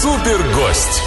Супергость.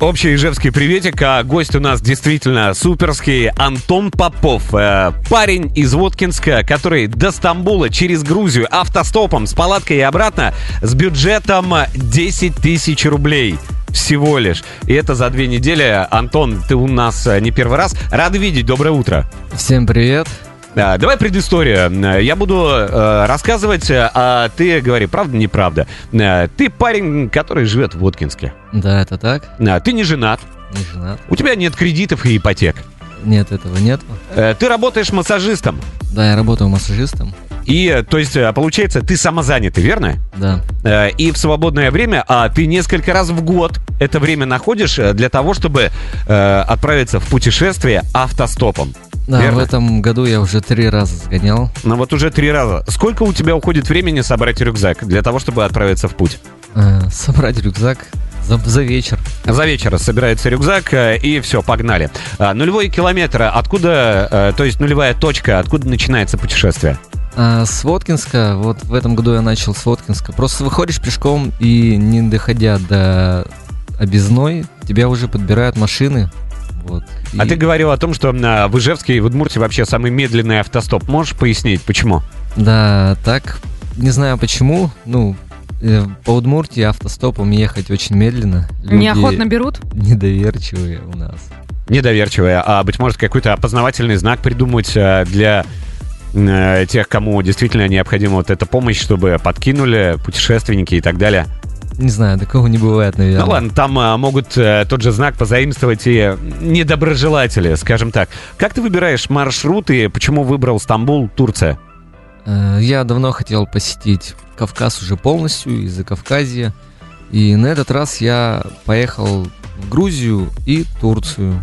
Общий ижевский приветик, а гость у нас действительно суперский Антон Попов. Э, парень из Воткинска, который до Стамбула через Грузию автостопом с палаткой и обратно с бюджетом 10 тысяч рублей всего лишь. И это за две недели. Антон, ты у нас э, не первый раз. Рад видеть. Доброе утро. Всем привет. Да, давай предысторию. Я буду э, рассказывать, а ты говори, правда, неправда. Э, ты парень, который живет в Воткинске. Да, это так. Э, ты не женат. Не женат. У тебя нет кредитов и ипотек. Нет, этого нет. Э, ты работаешь массажистом. Да, я работаю массажистом. И, то есть, э, получается, ты самозанятый, верно? Да. Э, И в свободное время, а ты несколько раз в год это время находишь э, для того, чтобы э, отправиться в путешествие автостопом. Да, Верно? в этом году я уже три раза сгонял. Ну вот уже три раза. Сколько у тебя уходит времени собрать рюкзак для того, чтобы отправиться в путь? Э, собрать рюкзак за, за вечер. За вечер собирается рюкзак, э, и все, погнали. А, Нулевой километр, откуда, э, то есть нулевая точка, откуда начинается путешествие? А с Воткинска, вот в этом году я начал с Воткинска. Просто выходишь пешком и не доходя до объездной, тебя уже подбирают машины. Вот. А И- ты говорил о том, что а, в Ижевске и в Удмуртии вообще самый медленный автостоп. Можешь пояснить, почему? Да, так, не знаю почему, ну, э, по Удмуртии автостопом ехать очень медленно. Люди Неохотно берут? недоверчивые у нас. Недоверчивая, а быть может какой-то опознавательный знак придумать а, для э, тех, кому действительно необходима вот эта помощь, чтобы подкинули путешественники и так далее. Не знаю, такого не бывает, наверное. Ну ладно, там а, могут э, тот же знак позаимствовать и недоброжелатели, скажем так. Как ты выбираешь маршрут и почему выбрал Стамбул, Турция? Э, Я давно хотел посетить Кавказ уже полностью, из-за Кавказья. И на этот раз я поехал в Грузию и Турцию.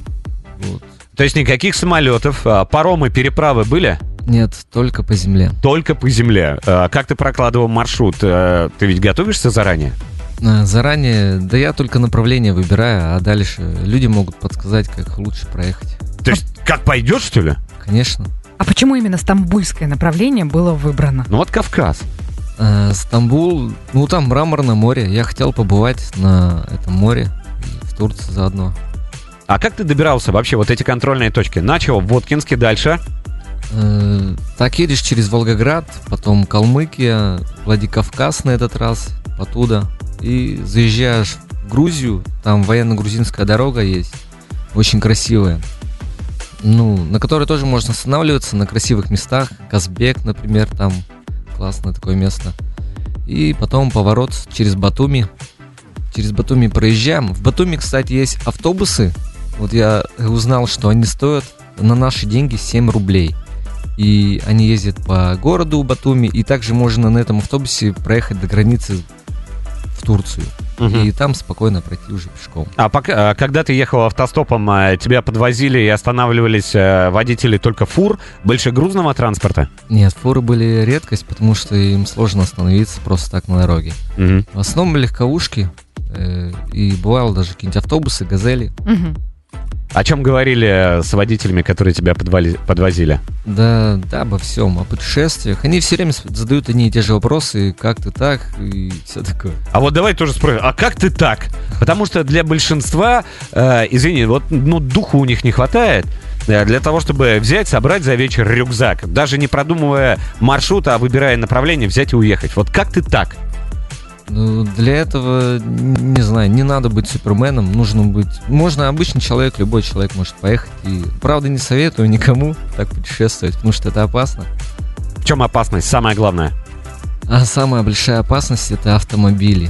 Вот. То есть никаких самолетов, а, паромы, переправы были? Нет, только по земле. Только по земле. А, Как ты прокладывал маршрут? Э, Ты ведь готовишься заранее? Заранее, да я только направление выбираю, а дальше люди могут подсказать, как лучше проехать. То есть как пойдешь, что ли? Конечно. А почему именно стамбульское направление было выбрано? Ну вот Кавказ. Э, Стамбул, ну там мраморное море. Я хотел побывать на этом море и в Турции заодно. А как ты добирался вообще вот эти контрольные точки? Начал в Воткинске, дальше? Э, Так едешь через Волгоград, потом Калмыкия, Владикавказ на этот раз, оттуда. И заезжаешь в Грузию, там военно-грузинская дорога есть, очень красивая. Ну, на которой тоже можно останавливаться на красивых местах. Казбек, например, там классное такое место. И потом поворот через Батуми. Через Батуми проезжаем. В Батуми, кстати, есть автобусы. Вот я узнал, что они стоят на наши деньги 7 рублей. И они ездят по городу Батуми, и также можно на этом автобусе проехать до границы в Турцию. И там спокойно пройти уже пешком. А пока, когда ты ехал автостопом, а, тебя подвозили и останавливались а, водители только фур, большегрузного транспорта? Нет, фуры были редкость, потому что им сложно остановиться просто так на дороге. Мгм. В основном легковушки, э, и бывало даже какие-нибудь автобусы, газели. Мгм. О чем говорили с водителями, которые тебя подвали- подвозили? Да, да, обо всем, о путешествиях. Они все время задают одни и те же вопросы, как ты так, и все такое. А вот давай тоже спросим, а как ты так? Потому что для большинства, э, извини, вот ну, духу у них не хватает э, для того, чтобы взять, собрать за вечер рюкзак, даже не продумывая маршрут, а выбирая направление, взять и уехать. Вот как ты так? Ну, для этого, не знаю, не надо быть суперменом, нужно быть... Можно обычный человек, любой человек может поехать. И, правда, не советую никому так путешествовать, потому что это опасно. В чем опасность? Самое главное. А самая большая опасность это автомобили.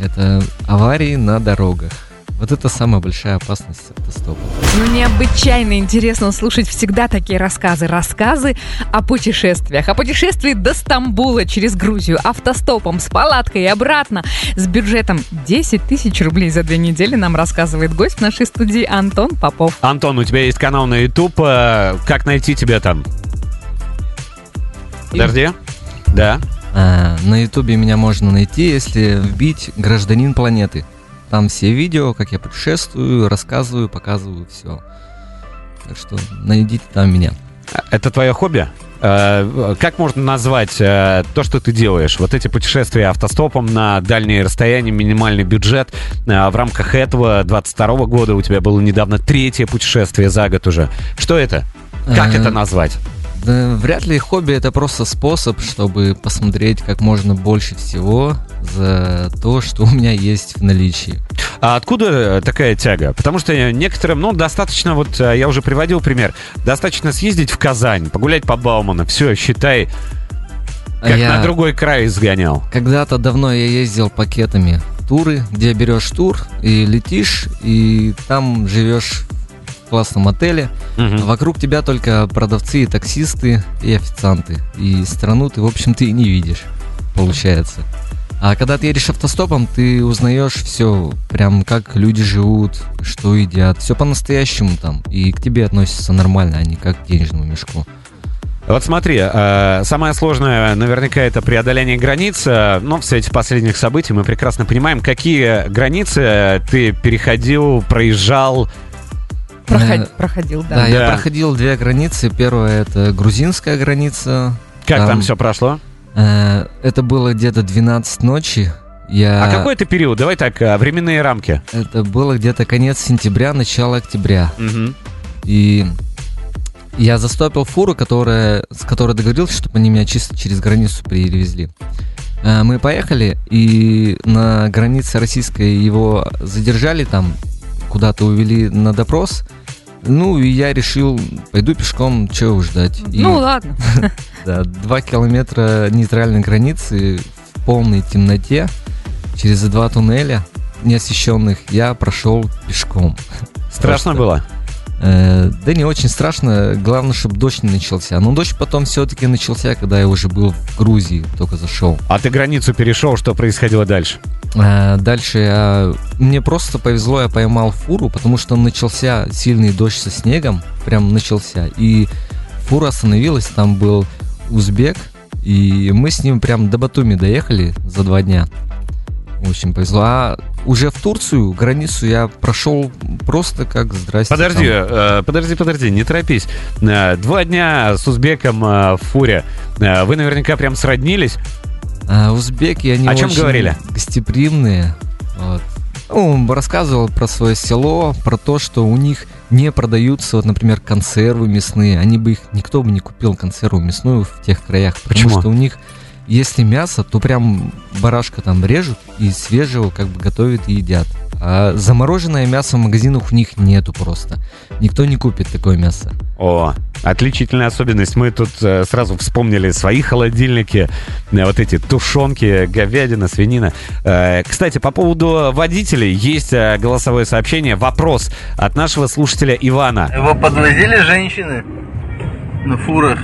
Это аварии на дорогах. Вот это самая большая опасность автостопа. Ну, необычайно интересно слушать всегда такие рассказы. Рассказы о путешествиях. О путешествии до Стамбула через Грузию автостопом, с палаткой и обратно. С бюджетом 10 тысяч рублей за две недели нам рассказывает гость в нашей студии Антон Попов. Антон, у тебя есть канал на YouTube. э, Как найти тебя там? Подожди. Да. А, на ютубе меня можно найти, если вбить «Гражданин планеты». Там все видео, как я путешествую, рассказываю, показываю все. Так что найдите там меня. Это твое хобби? Э, как можно назвать э, то, что ты делаешь? Вот эти путешествия автостопом на дальние расстояния, минимальный бюджет. Э, в рамках этого 22 года у тебя было недавно третье путешествие за год уже. Что это? Как это назвать? Да, вряд ли хобби это просто способ, чтобы посмотреть как можно больше всего за то, что у меня есть в наличии. А откуда такая тяга? Потому что некоторым, ну, достаточно, вот э, я уже приводил пример, достаточно съездить в Казань, погулять по Бауману, все, считай, как Я на другой край сгонял. Когда-то давно я ездил пакетами туры, где берешь тур и летишь, и там живешь классном отеле. Мгм. Вокруг тебя только продавцы и таксисты и официанты. И страну ты, в общем, ты и не видишь, получается. А когда ты едешь автостопом, ты узнаешь все, прям как люди живут, что едят, все по-настоящему там. И к тебе относятся нормально, а не как к денежному мешку. Вот смотри, э, самое сложное наверняка это преодоление границ. Э, Но в свете последних событий мы прекрасно понимаем, какие границы ты переходил, проезжал. Проход- Э, проходил, Да, да. я Да. проходил две границы. Первая это грузинская граница. Как там, Там- все прошло? Э, Это было где-то 12 ночи. Я... А какой это период? Давай так, э, временные рамки. Это было где-то конец сентября, начало октября. Мгм. И я застопил фуру, которая, с которой договорился, чтобы они меня чисто через границу перевезли. Э, Мы поехали, и на границе российской его задержали там, куда-то увели на допрос. Ну, и я решил, пойду пешком, чего ждать. И, Ну ладно. да, два километра нейтральной границы в полной темноте, через два туннеля неосвещенных, я прошел пешком. Страшно Просто. было? Э, да не очень страшно, главное, чтобы дождь не начался. Но дождь потом все-таки начался, когда я уже был в Грузии, только зашел. А ты границу перешел, что происходило дальше? Э, дальше я... мне просто повезло, я поймал фуру, потому что начался сильный дождь со снегом, прям начался. И фура остановилась, там был узбек, и мы с ним прям до Батуми доехали за два дня. Очень повезло. А уже в Турцию, границу я прошел просто как здрасте. Подожди, э, подожди, подожди, не торопись. Э, Два дня с узбеком э, в фуре. Э, Вы наверняка прям сроднились. А, узбеки, они О чем очень говорили? гостеприимные. Вот. Ну, рассказывал про свое село, про то, что у них не продаются, вот, например, консервы мясные. Они бы их, никто бы не купил консерву мясную в тех краях. Потому Почему? что у них, если мясо, то прям барашка там режут и свежего как бы готовят и едят. А замороженное мясо в магазинах у них нету просто. Никто не купит такое мясо. О, отличительная особенность. Мы тут э, сразу вспомнили свои холодильники, э, вот эти тушенки, говядина, свинина. Э, кстати, по поводу водителей есть э, голосовое сообщение, вопрос от нашего слушателя Ивана. Его подвозили женщины на фурах?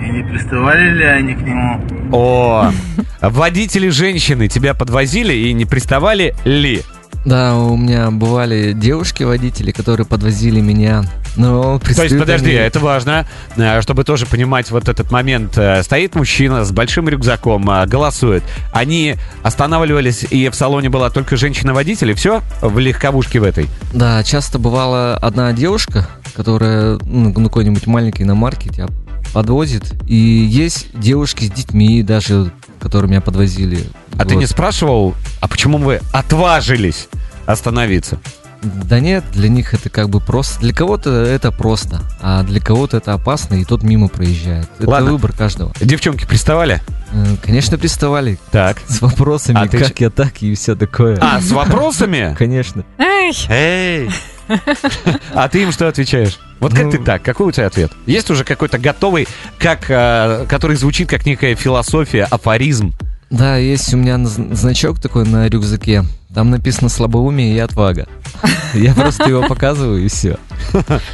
И не приставали ли они к нему? О, водители женщины тебя подвозили и не приставали ли? Да, у меня бывали девушки-водители, которые подвозили меня. Но То есть, подожди, они- это важно, э, чтобы тоже понимать вот этот момент. Э, Стоит мужчина с большим рюкзаком, э, голосует. Они останавливались, и в салоне была только женщина-водитель, и все? В легковушке в этой? Да, часто бывала одна девушка, которая ну, на какой-нибудь маленькой иномарке тебя подвозит. И есть девушки с детьми даже, которые меня подвозили. А ты Вот. не спрашивал, а почему вы отважились остановиться? Да нет, для них это как бы просто. Для кого-то это просто, а для кого-то это опасно, и тот мимо проезжает. Это Ладно. выбор каждого. Девчонки приставали? Э, Конечно, приставали Так. с вопросами, А ты как я так и все такое. А, с вопросами? Конечно. Эй, Эй! А ты им что отвечаешь? Вот как Ну- ты так? Какой у тебя ответ? Есть уже какой-то готовый, как, э, который звучит как некая философия, афоризм? Да, есть у меня значок такой на рюкзаке. Там написано слабоумие и отвага. Я просто его показываю и все.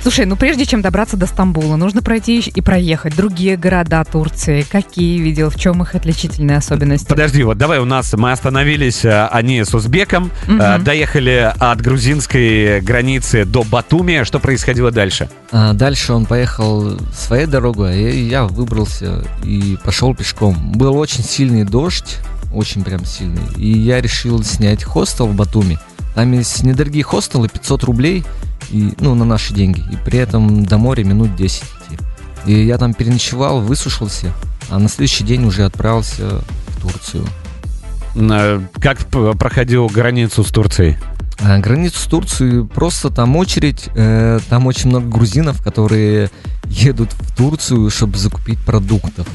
Слушай, ну прежде чем добраться до Стамбула, нужно пройти и проехать другие города Турции. Какие видел, в чем их отличительные особенности? Подожди, вот давай у нас мы остановились, э, они с узбеком, э, доехали от грузинской границы до Батуми. Что происходило дальше? А дальше он поехал своей дорогой, а я выбрался и пошел пешком. Был очень сильный дождь, очень прям сильный. И я решил снять хостел в Батуми. Там есть недорогие хостелы, 500 рублей, и, ну, на наши деньги. И при этом до моря минут 10 идти. И я там переночевал, высушился, а на следующий день уже отправился в Турцию. Э, Как проходил границу с Турцией? А границу с Турцией просто там очередь, э, там очень много грузинов, которые едут в Турцию, чтобы закупить продуктов.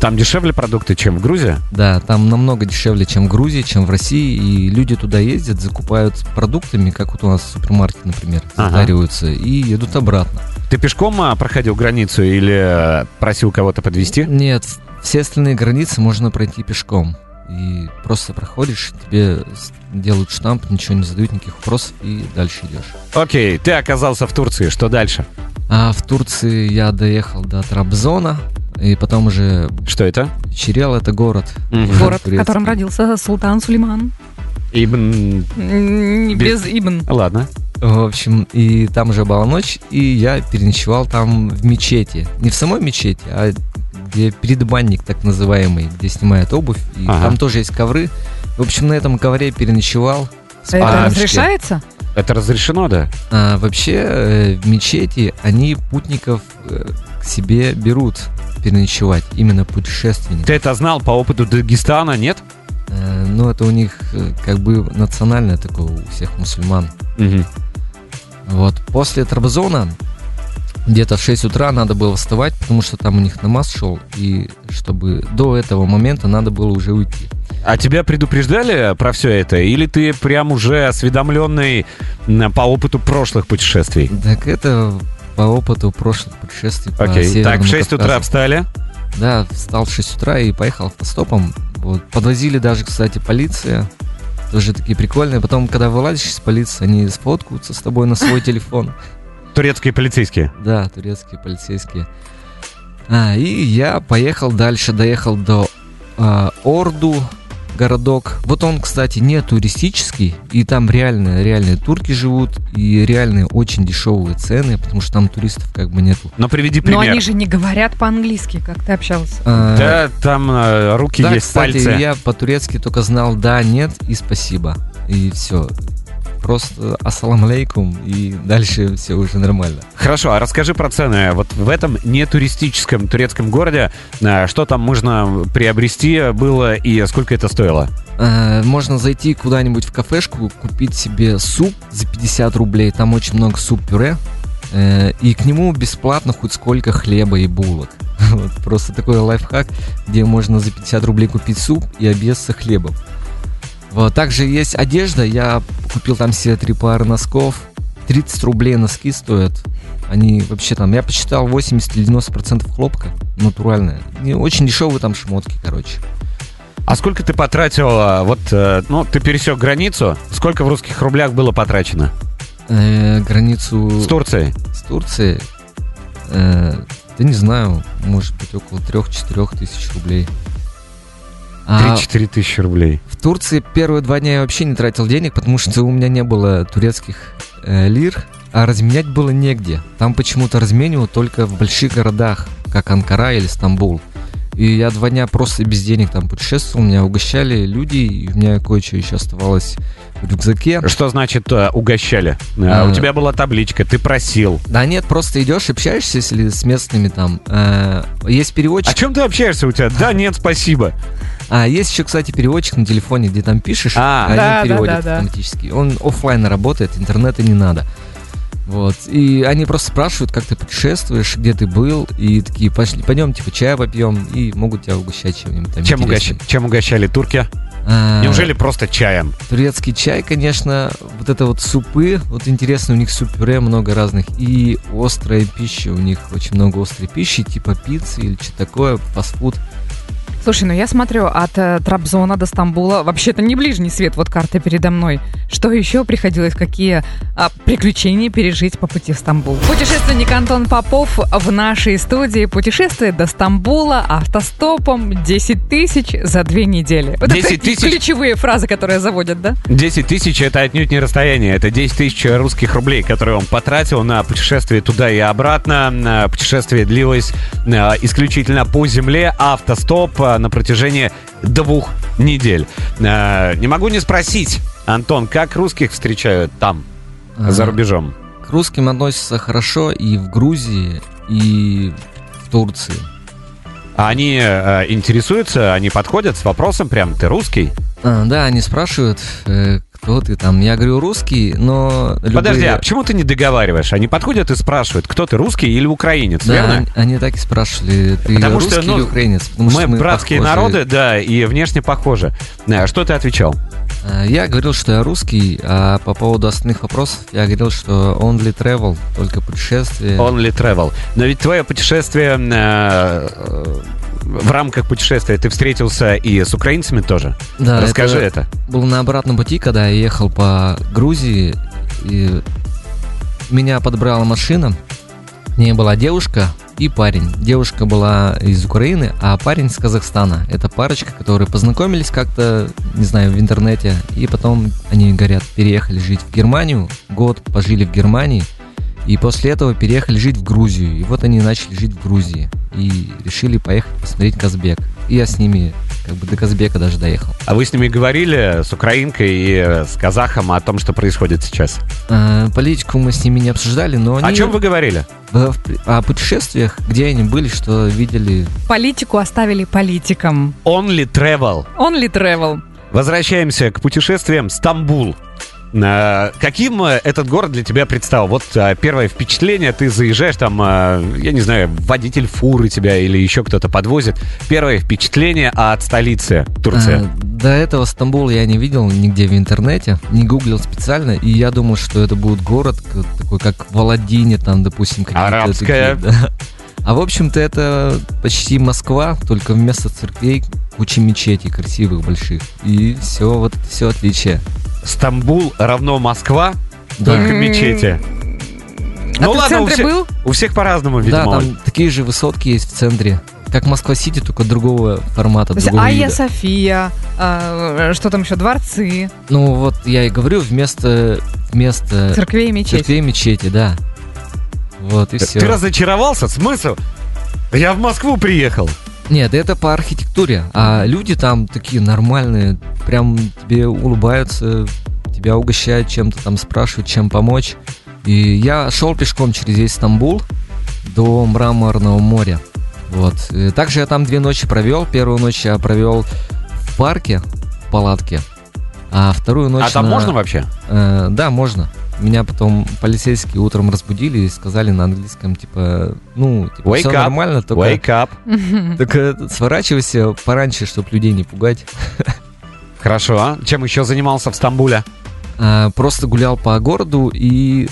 Там дешевле продукты, чем в Грузии? Да, там намного дешевле, чем в Грузии, чем в России, и люди туда ездят, закупают продуктами, как вот у нас супермаркет, например, Ага. затариваются, и едут обратно. Ты пешком а, проходил границу или э, просил кого-то подвести? Нет, все остальные границы можно пройти пешком. И просто проходишь, тебе делают штамп, ничего не задают, никаких вопросов, и дальше идешь. Окей, ты оказался в Турции, что дальше? А в Турции я доехал до Трабзона, и потом уже Что это? Черел это город. Мгм. Город, в котором родился Султан Сулейман. Ибн... М, не Без- Без Ибн. Ладно. В общем, и там уже была ночь, и я переночевал там в мечети. Не в самой мечети, а где предбанник так называемый, где снимают обувь, и Ага. там тоже есть ковры. В общем, на этом ковре переночевал. Это спальничке. разрешается? Это разрешено, да? А, вообще, э, в мечети они путников э, к себе берут переночевать, именно путешественников. Ты это знал по опыту Дагестана, нет? Э, ну, это у них э, как бы национальное такое у всех мусульман. Мгм. Вот, после Трабзона где-то в 6 утра надо было вставать, потому что там у них намаз шел, и чтобы до этого момента надо было уже уйти. А тебя предупреждали про все это? Или ты прям уже осведомленный по опыту прошлых путешествий? Так это по опыту прошлых путешествий по Окей. Так, Северному в 6 утра Кавказу. встали. Да, встал в 6 утра и поехал автостопом. Вот. Подвозили даже, кстати, полиция. Тоже такие прикольные. Потом, когда вылазишь из полиции, они сфоткаются с тобой на свой телефон. Турецкие полицейские. Да, турецкие полицейские. А, и я поехал дальше, доехал до а, Орду, городок. Вот он, кстати, не туристический, и там реально, реальные турки живут, и реальные очень дешевые цены, потому что там туристов как бы нету. Но приведи Но пример. они же не говорят по-английски, как ты общался. А, Да, там э, руки да, есть, кстати, пальцы. я по-турецки только знал да, нет и спасибо. И все. Просто ассалам алейкум, и дальше все уже нормально. Хорошо, а расскажи про цены. Вот в этом не туристическом турецком городе, э, что там можно приобрести было и сколько это стоило? Э, Можно зайти куда-нибудь в кафешку, купить себе суп за 50 рублей. Там очень много суп-пюре. Э, И к нему бесплатно хоть сколько хлеба и булок. Вот, просто такой лайфхак, где можно за 50 рублей купить суп и объесться хлебом. Вот, также есть одежда. Я купил там себе три пары носков. 30 рублей носки стоят. Они вообще там, я посчитал, 80 или 90 процентов хлопка. Натуральная. И очень дешевые там шмотки, короче. А сколько ты потратил, вот, э, ну, ты пересек границу, сколько в русских рублях было потрачено? Э, границу С Турцией? с Турцией, э, да не знаю, может быть около 3-4 тысяч рублей. А 3-4 тысячи рублей. в Турции первые два дня я вообще не тратил денег, потому что у меня не было турецких э, лир, а разменять было негде. Там почему-то разменивают только в больших городах, как Анкара или Стамбул. И я два дня просто без денег там путешествовал, меня угощали люди, и у меня кое-что еще оставалось в рюкзаке. Что значит э, угощали? Э, А. У тебя была табличка, ты просил. Да нет, просто идешь, общаешься, если с местными там. Э, есть переводчик. О чем ты общаешься у тебя? Да, нет, спасибо. А, есть еще, кстати, переводчик на телефоне, где там пишешь, А. они Да, да, переводят да, да. автоматически. Он оффлайн работает, интернета не надо. Вот. И они просто спрашивают, как ты путешествуешь, где ты был, и такие, пошли, пойдем, типа, чая попьем, и могут тебя угощать чем-нибудь там Чем, угощ- чем угощали турки? А, Неужели просто чаем? Турецкий чай, конечно, вот это вот супы, вот интересно, у них суп-пюре много разных, и острая пища, у них очень много острой пищи, типа пиццы или что такое, фастфуд. Слушай, ну я смотрю, от э, Трабзона до Стамбула вообще-то не ближний свет, вот карта передо мной. Что еще приходилось, какие а, приключения пережить по пути в Стамбул? Путешественник Антон Попов в нашей студии путешествует до Стамбула автостопом 10 тысяч за две недели. Вот 10 это тысяч? ключевые фразы, которые заводят, да? 10 тысяч это отнюдь не расстояние, это 10 тысяч русских рублей, которые он потратил на путешествие туда и обратно. Путешествие длилось э, исключительно по земле, автостоп э, на протяжении двух недель. Э, Не могу не спросить, Антон, как русских встречают там, за А, рубежом? К русским относятся хорошо и в Грузии, и в Турции. А они э, интересуются, они подходят с вопросом прям, ты русский? Да, они спрашивают, э, кто ты там. Я говорю русский, но... Подожди, любые- а почему ты не договариваешь? Они подходят и спрашивают, кто ты, русский или украинец, Да, верно? они, они так и спрашивали, ты Потому что, русский ну, или украинец? Потому Мы, что братские похожи. народы, да, и внешне похожи. Э, Что ты отвечал? А, Я говорил, что я русский, а по поводу остальных вопросов я говорил, что only travel, только путешествие. Only travel. Но ведь твое путешествие э, э, в рамках путешествия ты встретился и с украинцами тоже. Да, Расскажи это. был на обратном пути, когда я ехал по Грузии, и меня подбрала машина. В ней была девушка и парень. Девушка была из Украины, а парень из Казахстана. Это парочка, которые познакомились как-то, не знаю, в интернете, и потом они, говорят, переехали жить в Германию, год пожили в Германии, и после этого переехали жить в Грузию. И вот они начали жить в Грузии. И решили поехать посмотреть Казбек. И я с ними как бы до Казбека даже доехал. А вы с ними говорили, с украинкой и с казахом, о том, что происходит сейчас? Э, Политику мы с ними не обсуждали, но они О чем вы говорили? в- о путешествиях, где они были, что видели. Политику оставили политикам. Only travel. Only travel. Возвращаемся к путешествиям. Стамбул. Э, Каким э, этот город для тебя предстал? Вот э, первое впечатление, ты заезжаешь там, я не знаю, водитель фуры тебя или еще кто-то подвозит. Первое впечатление от столицы Турции. До этого Стамбул я не видел нигде в интернете, не гуглил специально, и я думал, что это будет город такой, как в Аладдине, там, допустим, какие-то Арабская. такие, да. А в общем-то это почти Москва, только вместо церквей куча мечетей красивых, больших. И все, вот все отличие. Стамбул равно Москва, Да. только мечети. А Ну ты в ладно, у центре всех, был? у всех по-разному, Да, видимо. там такие же высотки есть в центре. Как Москва-Сити, только другого формата, То есть другого Айя вида. София, а, что там еще, дворцы, Ну вот я и говорю, вместо, вместо церквей и мечети. церквей мечети, да. Вот и Ты все. разочаровался? Смысл? Я в Москву приехал. Нет, это по архитектуре. А люди там такие нормальные, прям тебе улыбаются, тебя угощают чем-то, там спрашивают, чем помочь. И я шел пешком через весь Стамбул до Мраморного моря. Вот. И также я там две ночи провел. Первую ночь я провел в парке, в палатке. А вторую ночь а там на- можно вообще? Э, да, можно. Меня потом полицейские утром разбудили и сказали на английском, типа, ну, типа, Wake все up, нормально, только, Wake up. только сворачивайся пораньше, чтобы людей не пугать. Хорошо. а? Чем еще занимался в Стамбуле? А, просто гулял по городу и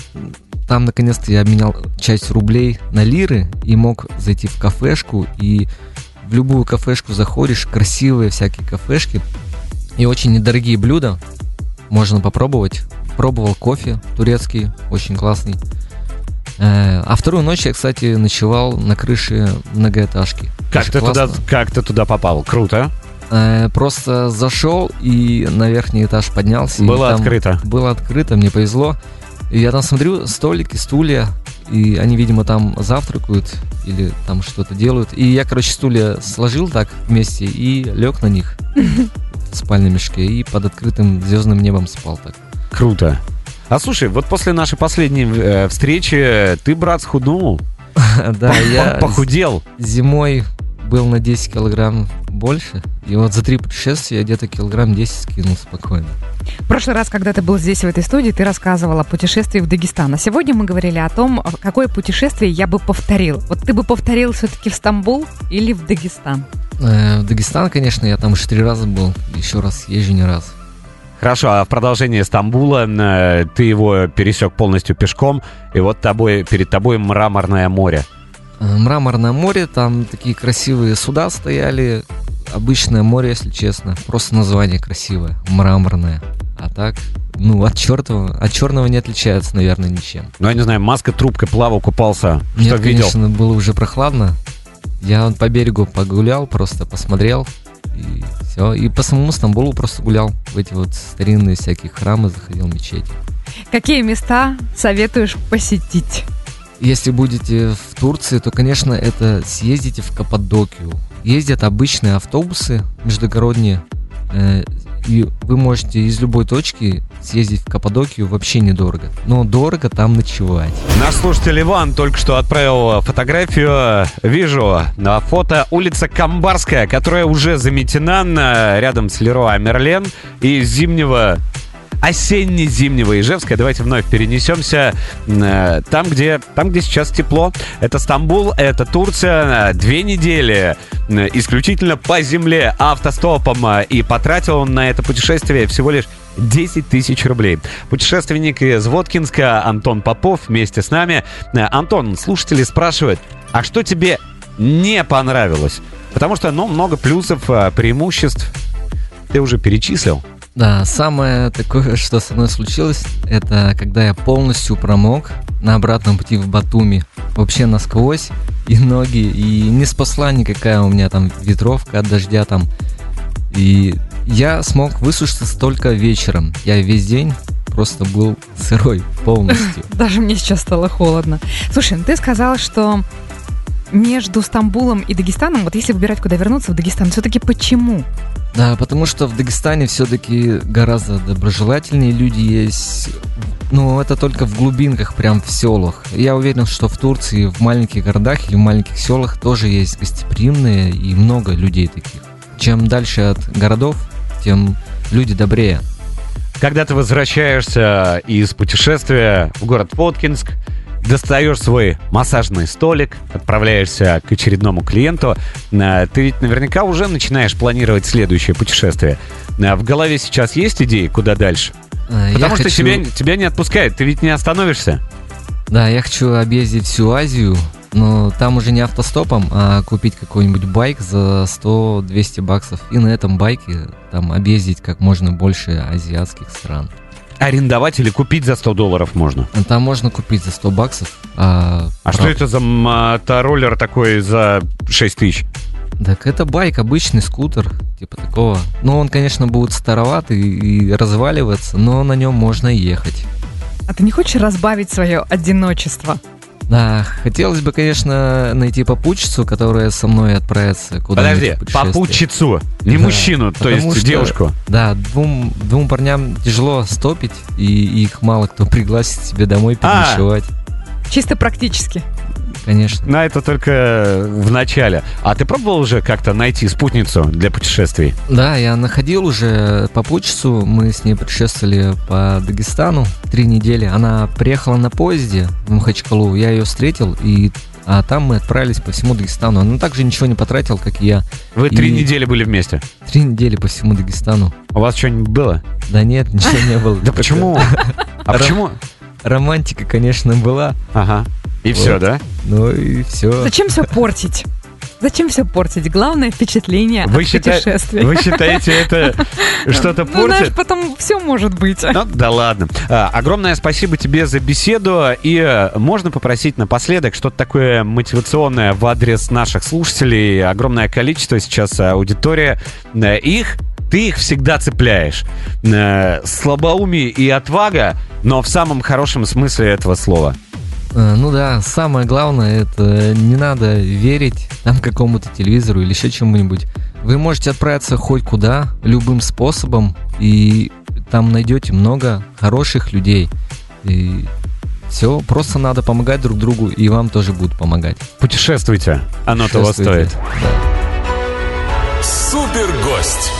там наконец-то я обменял часть рублей на лиры и мог зайти в кафешку и в любую кафешку заходишь, красивые всякие кафешки и очень недорогие блюда можно попробовать. Пробовал кофе турецкий, очень классный. Э, А вторую ночь я, кстати, ночевал на крыше многоэтажки. Как Очень ты, туда, как ты туда попал? Круто. Э, Просто зашел и на верхний этаж поднялся. Было открыто. Было открыто, мне повезло. И я там смотрю, столики, стулья, и они, видимо, там завтракают или там что-то делают. И я, короче, стулья сложил так вместе и лег на них в спальном мешке и под открытым звездным небом спал так. Круто. А слушай, вот после нашей последней э, встречи ты, брат, схуднул, Да, я по- похудел. зимой был на 10 килограмм больше. И вот за три путешествия я где-то килограмм 10 скинул спокойно. В прошлый раз, когда ты был здесь, в этой студии, ты рассказывал о путешествии в Дагестан. А сегодня мы говорили о том, какое путешествие я бы повторил. Вот ты бы повторил все-таки в Стамбул или в Дагестан? Э, В Дагестан, конечно, я там уже три раза был. Еще раз езжу не раз. Хорошо, а в продолжение Стамбула э, ты его пересек полностью пешком, и вот тобой, перед тобой мраморное море. Э, Мраморное море, там такие красивые суда стояли. Обычное море, если честно. Просто название красивое. Мраморное. А так, ну, от черного, от черного не отличается, наверное, ничем. Ну, я не знаю, маска, трубка, плавал, купался. Что Нет, видел? конечно, было уже прохладно. Я по берегу погулял, просто посмотрел. И все. И по самому Стамбулу просто гулял. В эти вот старинные всякие храмы заходил, мечети. Какие места советуешь посетить? Если будете в Турции, то, конечно, это съездите в Каппадокию. Ездят обычные автобусы междугородние. Э, и вы можете из любой точки съездить в Каппадокию вообще недорого. Но дорого там ночевать. Наш слушатель Иван только что отправил фотографию. Вижу на фото улица Камбарская, которая уже заметена на- рядом с Леруа Мерлен и зимнего осенне-зимнего Ижевска. Давайте вновь перенесемся э, там, где, там, где сейчас тепло. Это Стамбул, это Турция. Две недели э, исключительно по земле автостопом. э, И потратил он на это путешествие всего лишь 10 тысяч рублей. Путешественник из Воткинска Антон Попов вместе с нами. Э, Антон, слушатели спрашивают, а что тебе не понравилось? Потому что, ну, много плюсов, э, преимуществ ты уже перечислил. Да, самое такое, что со мной случилось, это когда я полностью промок на обратном пути в Батуми. Вообще насквозь, и ноги, и не спасла никакая у меня там ветровка от дождя там. И я смог высушиться только вечером. Я весь день просто был сырой полностью. Даже мне сейчас стало холодно. Слушай, ну ты сказал, что между Стамбулом и Дагестаном, вот если выбирать, куда вернуться в Дагестан, все-таки почему? Да, потому что в Дагестане все-таки гораздо доброжелательнее люди есть. Ну, это только в глубинках, прям в селах. Я уверен, что в Турции, в маленьких городах или в маленьких селах тоже есть гостеприимные и много людей таких. Чем дальше от городов, тем люди добрее. Когда ты возвращаешься из путешествия в город Воткинск, достаешь свой массажный столик, отправляешься к очередному клиенту, э, ты ведь наверняка уже начинаешь планировать следующее путешествие. Э, В голове сейчас есть идеи, куда дальше? Э, Потому я что хочу- тебя, тебя не отпускает, ты ведь не остановишься. Да, я хочу объездить всю Азию, но там уже не автостопом, а купить какой-нибудь байк за 100-200 баксов и на этом байке там объездить как можно больше азиатских стран. Арендовать или купить за 100 долларов можно. Там можно купить за 100 баксов. А, А что это за мотороллер такой за 6 тысяч? Так это байк, обычный скутер, типа такого. Ну, он, конечно, будет староват и, и разваливаться, но на нем можно ехать. А ты не хочешь разбавить свое одиночество? Да, хотелось бы, конечно, найти попутчицу, которая со мной отправится куда-нибудь Подожди, попутчицу, не Да, мужчину, то потому есть что- девушку. Да, двум, двум парням тяжело стопить, и их мало кто пригласит себе домой А. переночевать. Чисто практически. Конечно. На это только в начале. А ты пробовал уже как-то найти спутницу для путешествий? Да, я находил уже попутчицу, мы с ней путешествовали по Дагестану три недели. Она приехала на поезде в Махачкалу, я ее встретил, и а там мы отправились по всему Дагестану. Она также ничего не потратила, как и я. Вы три И- недели были вместе. Три недели по всему Дагестану. У вас что-нибудь было? Да нет, ничего не было. Да почему? А почему? Романтика, конечно, была. Ага. И все, да? Ну и все. Зачем все портить? Зачем все портить? Главное впечатление Вы от счита- путешествия. Вы считаете, это что-то Ну, знаешь, портит? потом все может быть. Ну, да ладно. А, огромное спасибо тебе за беседу. И э, можно попросить напоследок что-то такое мотивационное в адрес наших слушателей. Огромное количество сейчас аудитория. Э, Их ты их всегда цепляешь. Э, Слабоумие и отвага, но в самом хорошем смысле этого слова. Э, Ну да, самое главное, это не надо верить там какому-то телевизору или еще чему-нибудь. Вы можете отправиться хоть куда, любым способом, и там найдете много хороших людей. И все, просто надо помогать друг другу, и вам тоже будут помогать. Путешествуйте. Оно того стоит. Да. Супер гость.